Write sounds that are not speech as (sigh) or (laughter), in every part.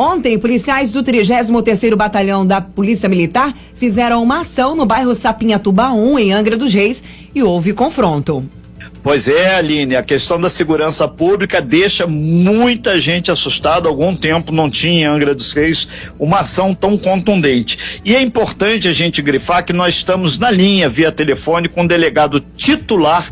Ontem, policiais do 33º Batalhão da Polícia Militar fizeram uma ação no bairro Sapinhatuba 1, em Angra dos Reis, e houve confronto. Pois é, Aline, a questão da segurança pública deixa muita gente assustada. Algum tempo não tinha em Angra dos Reis uma ação tão contundente. E é importante a gente grifar que nós estamos na linha via telefone com o delegado titular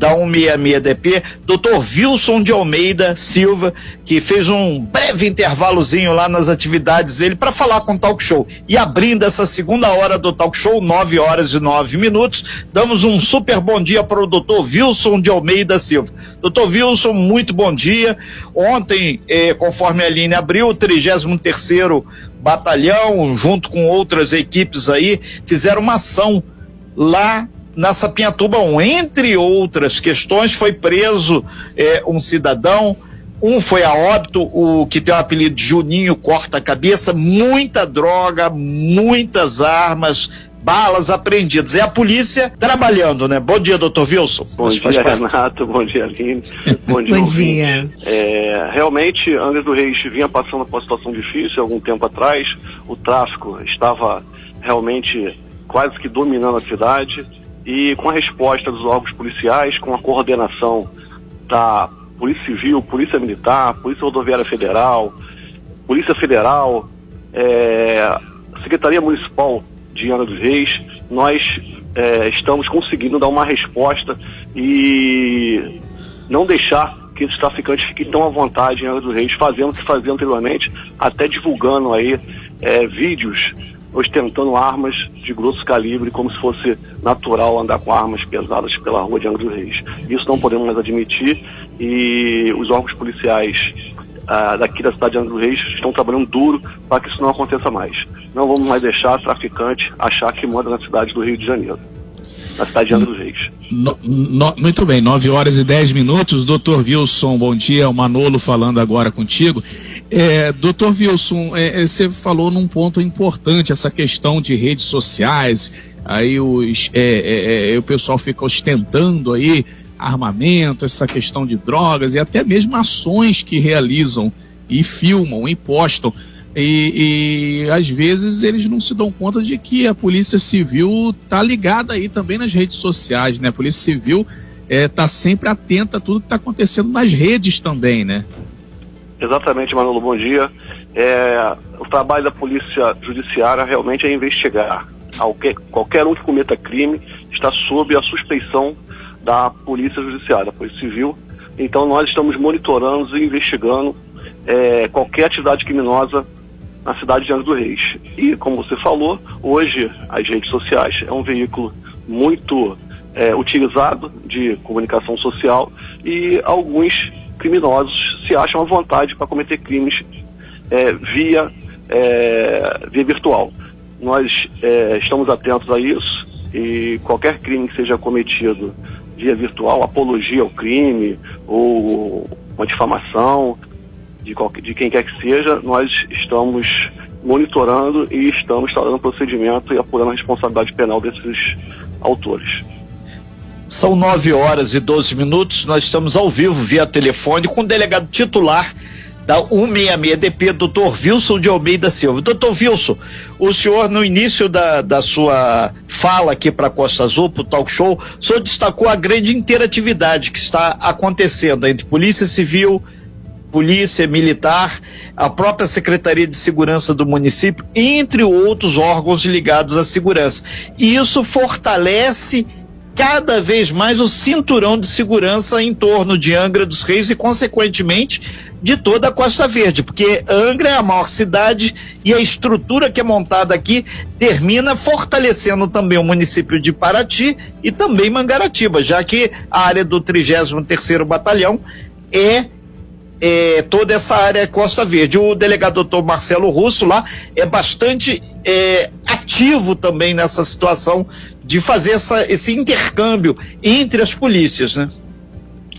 da 166DP, Dr. Wilson de Almeida Silva, que fez um breve intervalozinho lá nas atividades dele para falar com o Talk Show. E abrindo essa segunda hora do Talk Show, 9 horas e 9 minutos, damos um super bom dia para o Dr. Wilson de Almeida Silva. Dr. Wilson, muito bom dia. Ontem, eh, conforme a linha abriu, o 33º Batalhão, junto com outras equipes aí, fizeram uma ação lá na Sapinhatuba 1. Entre outras questões, foi preso é, um cidadão, um foi a óbito, o que tem o apelido de Juninho Corta-Cabeça, muita droga, muitas armas, balas apreendidas. É a polícia trabalhando, né? Bom dia, doutor Wilson. Bom dia, Renato. Bom dia, Aline. (laughs) Bom dia, Bom dia. É, realmente, Angra do Reis vinha passando por uma situação difícil algum tempo atrás. O tráfico estava realmente quase que dominando a cidade e com a resposta dos órgãos policiais, com a coordenação da Polícia Civil, Polícia Militar, Polícia Rodoviária Federal, Polícia Federal, é, Secretaria Municipal de Ana dos Reis, nós é, estamos conseguindo dar uma resposta e não deixar que esses traficantes fiquem tão à vontade em Ana dos Reis, fazendo o que faziam anteriormente, até divulgando aí é, vídeos ostentando armas de grosso calibre, como se fosse natural andar com armas pesadas pela rua de Angra dos Reis. Isso não podemos mais admitir e os órgãos policiais daqui da cidade de Angra dos Reis estão trabalhando duro para que isso não aconteça mais. Não vamos mais deixar traficante achar que manda na cidade do Rio de Janeiro na cidade de Angra dos Reis. No, no, muito bem, 9 horas e 10 minutos. Doutor Wilson, bom dia. O Manolo falando agora contigo. É, doutor Wilson, é, é, você falou num ponto importante, essa questão de redes sociais. Aí os, é, é, é, o pessoal fica ostentando aí armamento, essa questão de drogas e até mesmo ações que realizam e filmam e postam. E, e, às vezes eles não se dão conta de que a Polícia Civil está ligada aí também nas redes sociais, né? A Polícia Civil está é, sempre atenta a tudo que está acontecendo nas redes também, né? Exatamente, Manolo, bom dia. É, o trabalho da Polícia Judiciária realmente é investigar. Qualquer um que cometa crime está sob a suspeição da Polícia Judiciária, Polícia Civil. Então nós estamos monitorando e investigando é, qualquer atividade criminosa na cidade de Angra do Reis. E, como você falou, hoje as redes sociais é um veículo muito é, utilizado de comunicação social e alguns criminosos se acham à vontade para cometer crimes é, via, é, via virtual. Nós é, estamos atentos a isso e qualquer crime que seja cometido via virtual, apologia ao crime ou uma difamação, de, qualquer, de quem quer que seja, nós estamos monitorando e estamos instaurando procedimento e apurando a responsabilidade penal desses autores. São 9 horas e 12 minutos, nós estamos ao vivo via telefone com o delegado titular da 166DP, doutor Wilson de Almeida Silva. Doutor Wilson, o senhor, no início da, da sua fala aqui para Costa Azul, para o talk show, o senhor destacou a grande interatividade que está acontecendo entre Polícia Civil, polícia militar, a própria Secretaria de Segurança do município, entre outros órgãos ligados à segurança. E isso fortalece cada vez mais o cinturão de segurança em torno de Angra dos Reis e, consequentemente, de toda a Costa Verde, porque Angra é a maior cidade e a estrutura que é montada aqui termina fortalecendo também o município de Paraty e também Mangaratiba, já que a área do 33º Batalhão é é, toda essa área Costa Verde. O delegado doutor Marcelo Russo lá é bastante é, ativo também nessa situação de fazer essa, esse intercâmbio entre as polícias, né?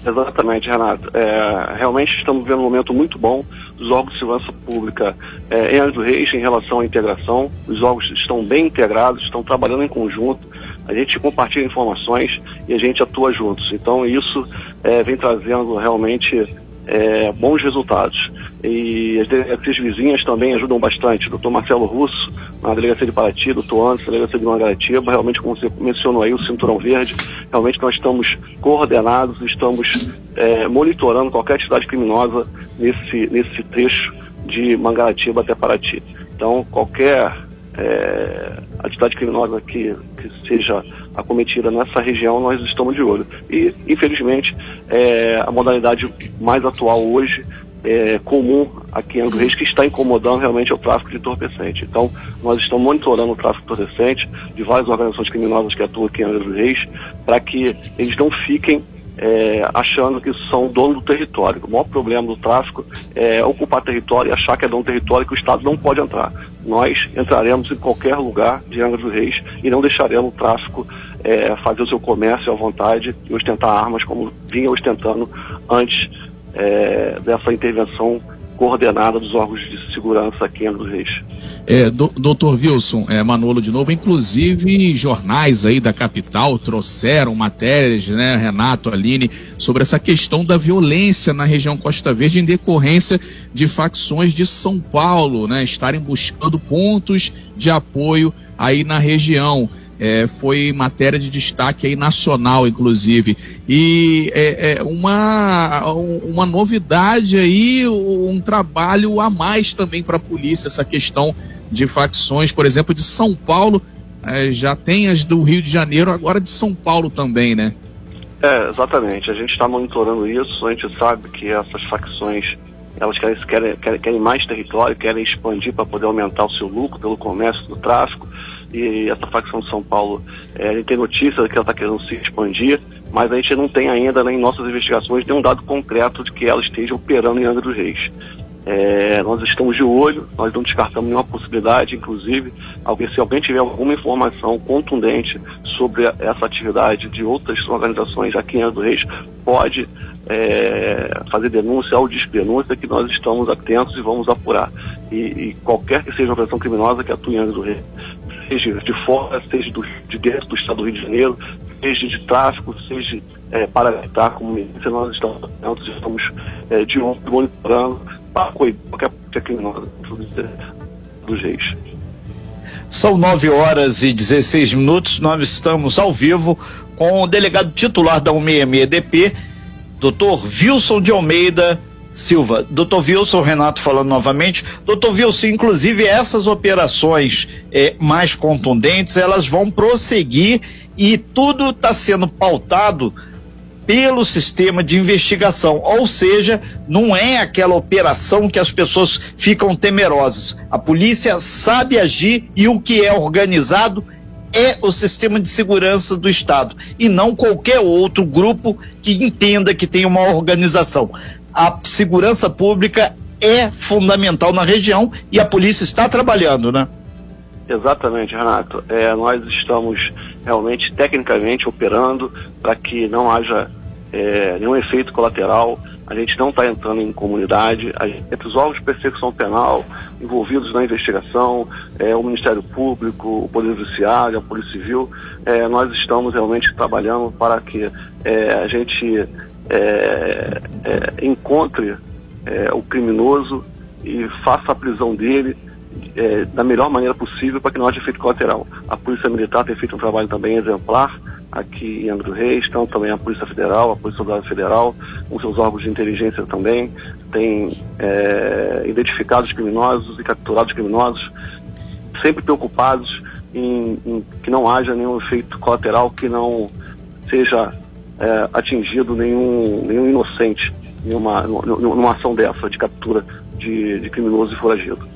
Exatamente, Renato. É, realmente estamos vivendo um momento muito bom dos órgãos de segurança pública é, em Anjo Reis em relação à integração. Os órgãos estão bem integrados, estão trabalhando em conjunto. A gente compartilha informações e a gente atua juntos. Então isso é, vem trazendo realmente é, bons resultados. E as delegacias vizinhas também ajudam bastante. Doutor Marcelo Russo, na delegacia de Paraty, doutor Anderson, na delegacia de Mangaratiba, realmente, como você mencionou aí, o Cinturão Verde, realmente nós estamos coordenados, estamos é, monitorando qualquer atividade criminosa nesse, nesse trecho de Mangaratiba até Paraty. Então, qualquer é, atividade criminosa que, que seja acometida nessa região, nós estamos de olho. E, infelizmente, é, a modalidade mais atual hoje é, comum aqui em Angra Reis que está incomodando realmente é o tráfico de entorpecente. Então, nós estamos monitorando o tráfico de entorpecente de várias organizações criminosas que atuam aqui em Angra Reis para que eles não fiquem é, achando que são dono do território. O maior problema do tráfico é ocupar território e achar que é dono do território que o Estado não pode entrar. Nós entraremos em qualquer lugar de Angra dos Reis e não deixaremos o tráfico é, fazer o seu comércio à vontade e ostentar armas como vinha ostentando antes é, dessa intervenção coordenada dos órgãos de segurança aqui em Reis. É, do, doutor Wilson, é, Manolo de novo, inclusive jornais aí da capital trouxeram matérias, né, Renato, Aline, sobre essa questão da violência na região Costa Verde em decorrência de facções de São Paulo, né, estarem buscando pontos de apoio aí na região é, foi matéria de destaque aí nacional, inclusive. E é, é uma, uma novidade aí, um trabalho a mais também para a polícia, essa questão de facções, por exemplo, de São Paulo, é, já tem as do Rio de Janeiro, agora de São Paulo também, né? É, exatamente. A gente está monitorando isso, a gente sabe que essas facções elas querem, querem, querem mais território, querem expandir para poder aumentar o seu lucro pelo comércio do tráfico e essa facção de São Paulo, é, a gente tem notícia que ela está querendo se expandir, mas a gente não tem ainda né, em nossas investigações nenhum dado concreto de que ela esteja operando em Angra dos Reis. É, nós estamos de olho, nós não descartamos nenhuma possibilidade, inclusive, alguém, se alguém tiver alguma informação contundente sobre essa atividade de outras organizações aqui em dos Reis, pode é, fazer denúncia ou denúncia que nós estamos atentos e vamos apurar. E, e qualquer que seja a organização criminosa que atue em dos Reis, seja de fora, seja do, de dentro do estado do Rio de Janeiro, seja de tráfico, seja é, paramilitar, como milícia, nós estamos estamos é, de ontem monitorando para qualquer criminosa dos reis. São 9 horas e 16 minutos, nós estamos ao vivo com o delegado titular da 166DP, doutor Wilson de Almeida Silva. Doutor Wilson, Renato falando novamente. Doutor Wilson, inclusive essas operações é, mais contundentes, elas vão prosseguir e tudo está sendo pautado pelo sistema de investigação, ou seja, não é aquela operação que as pessoas ficam temerosas. A polícia sabe agir e o que é organizado é o sistema de segurança do Estado e não qualquer outro grupo que entenda que tem uma organização a segurança pública é fundamental na região e a polícia está trabalhando, né? Exatamente, Renato. É, nós estamos realmente tecnicamente operando para que não haja é, nenhum efeito colateral. A gente não está entrando em comunidade. Gente, entre os órgãos de persecução penal envolvidos na investigação, é, o Ministério Público, o Poder Judiciário, a Polícia Civil, é, nós estamos realmente trabalhando para que é, a gente é, é, encontre é, o criminoso e faça a prisão dele é, da melhor maneira possível para que não haja efeito colateral. A Polícia Militar tem feito um trabalho também exemplar aqui em Angra do Reis, então também a Polícia Federal, a Polícia Soldado Federal, com seus órgãos de inteligência também, tem é, identificado os criminosos e capturado os criminosos, sempre preocupados em, em que não haja nenhum efeito colateral que não seja é, atingido nenhum, nenhum inocente em uma, numa ação dessa de captura de, de criminoso e foragido.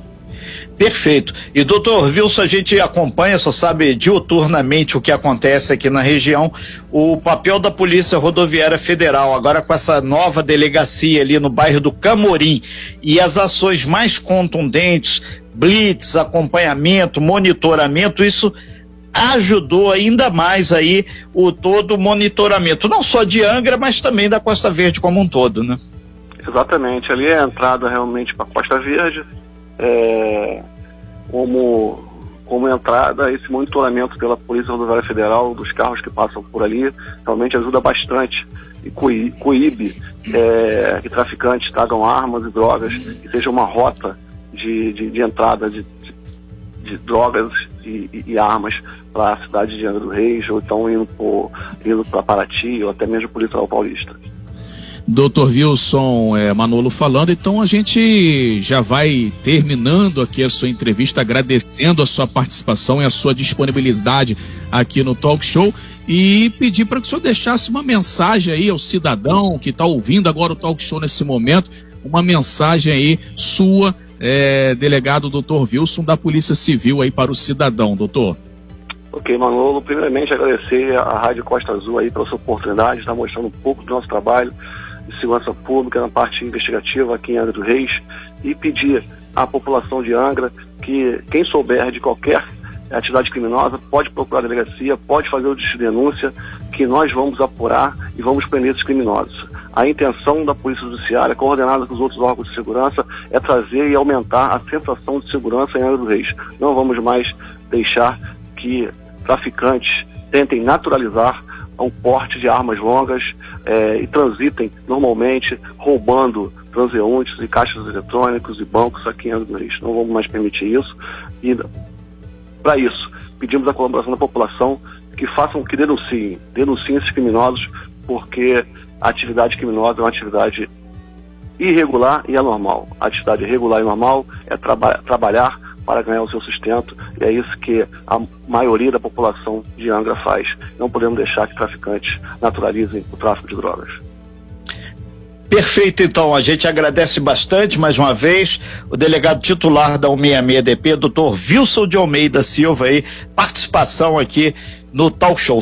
Perfeito. E doutor Wilson, a gente acompanha, só sabe diuturnamente o que acontece aqui na região, o papel da Polícia Rodoviária Federal, agora com essa nova delegacia ali no bairro do Camorim, e as ações mais contundentes, blitz, acompanhamento, monitoramento, isso ajudou ainda mais aí o todo o monitoramento, não só de Angra, mas também da Costa Verde como um todo, né? Exatamente, ali é a entrada realmente para a Costa Verde, é, como como entrada, esse monitoramento pela Polícia Rodoviária Federal dos carros que passam por ali realmente ajuda bastante e coíbe é, que traficantes tragam armas e drogas, que seja uma rota de, de, de entrada de, de, de drogas e, e, e armas para a cidade de Angra do Reis, ou então indo para Paraty, ou até mesmo para o litoral paulista. Dr. Wilson é, Manolo falando, então a gente já vai terminando aqui a sua entrevista, agradecendo a sua participação e a sua disponibilidade aqui no Talk Show e pedir para que o senhor deixasse uma mensagem aí ao cidadão que está ouvindo agora o Talk Show nesse momento, uma mensagem aí sua, é, delegado Dr. Wilson da Polícia Civil aí para o cidadão, doutor. Ok, Manolo, primeiramente agradecer à Rádio Costa Azul aí pela sua oportunidade de estar mostrando um pouco do nosso trabalho de segurança pública na parte investigativa aqui em Angra do Reis e pedir à população de Angra que quem souber de qualquer atividade criminosa pode procurar a delegacia, pode fazer o de denúncia, que nós vamos apurar e vamos prender esses criminosos. A intenção da Polícia Judiciária, coordenada com os outros órgãos de segurança, é trazer e aumentar a sensação de segurança em Angra do Reis. Não vamos mais deixar que traficantes tentem naturalizar ao porte de armas longas é, e transitem normalmente roubando transeuntes e caixas eletrônicos e bancos aqui em Angra do Reis. Não vamos mais permitir isso. E para isso, pedimos a colaboração da população que façam, que denunciem, denunciem esses criminosos, porque a atividade criminosa é uma atividade irregular e anormal. A atividade irregular e normal é traba trabalhar para ganhar o seu sustento, e é isso que a maioria da população de Angra faz. Não podemos deixar que traficantes naturalizem o tráfico de drogas. Perfeito, então. A gente agradece bastante mais uma vez o delegado titular da 166DP, doutor Wilson de Almeida Silva, aí, participação aqui no Talk Show.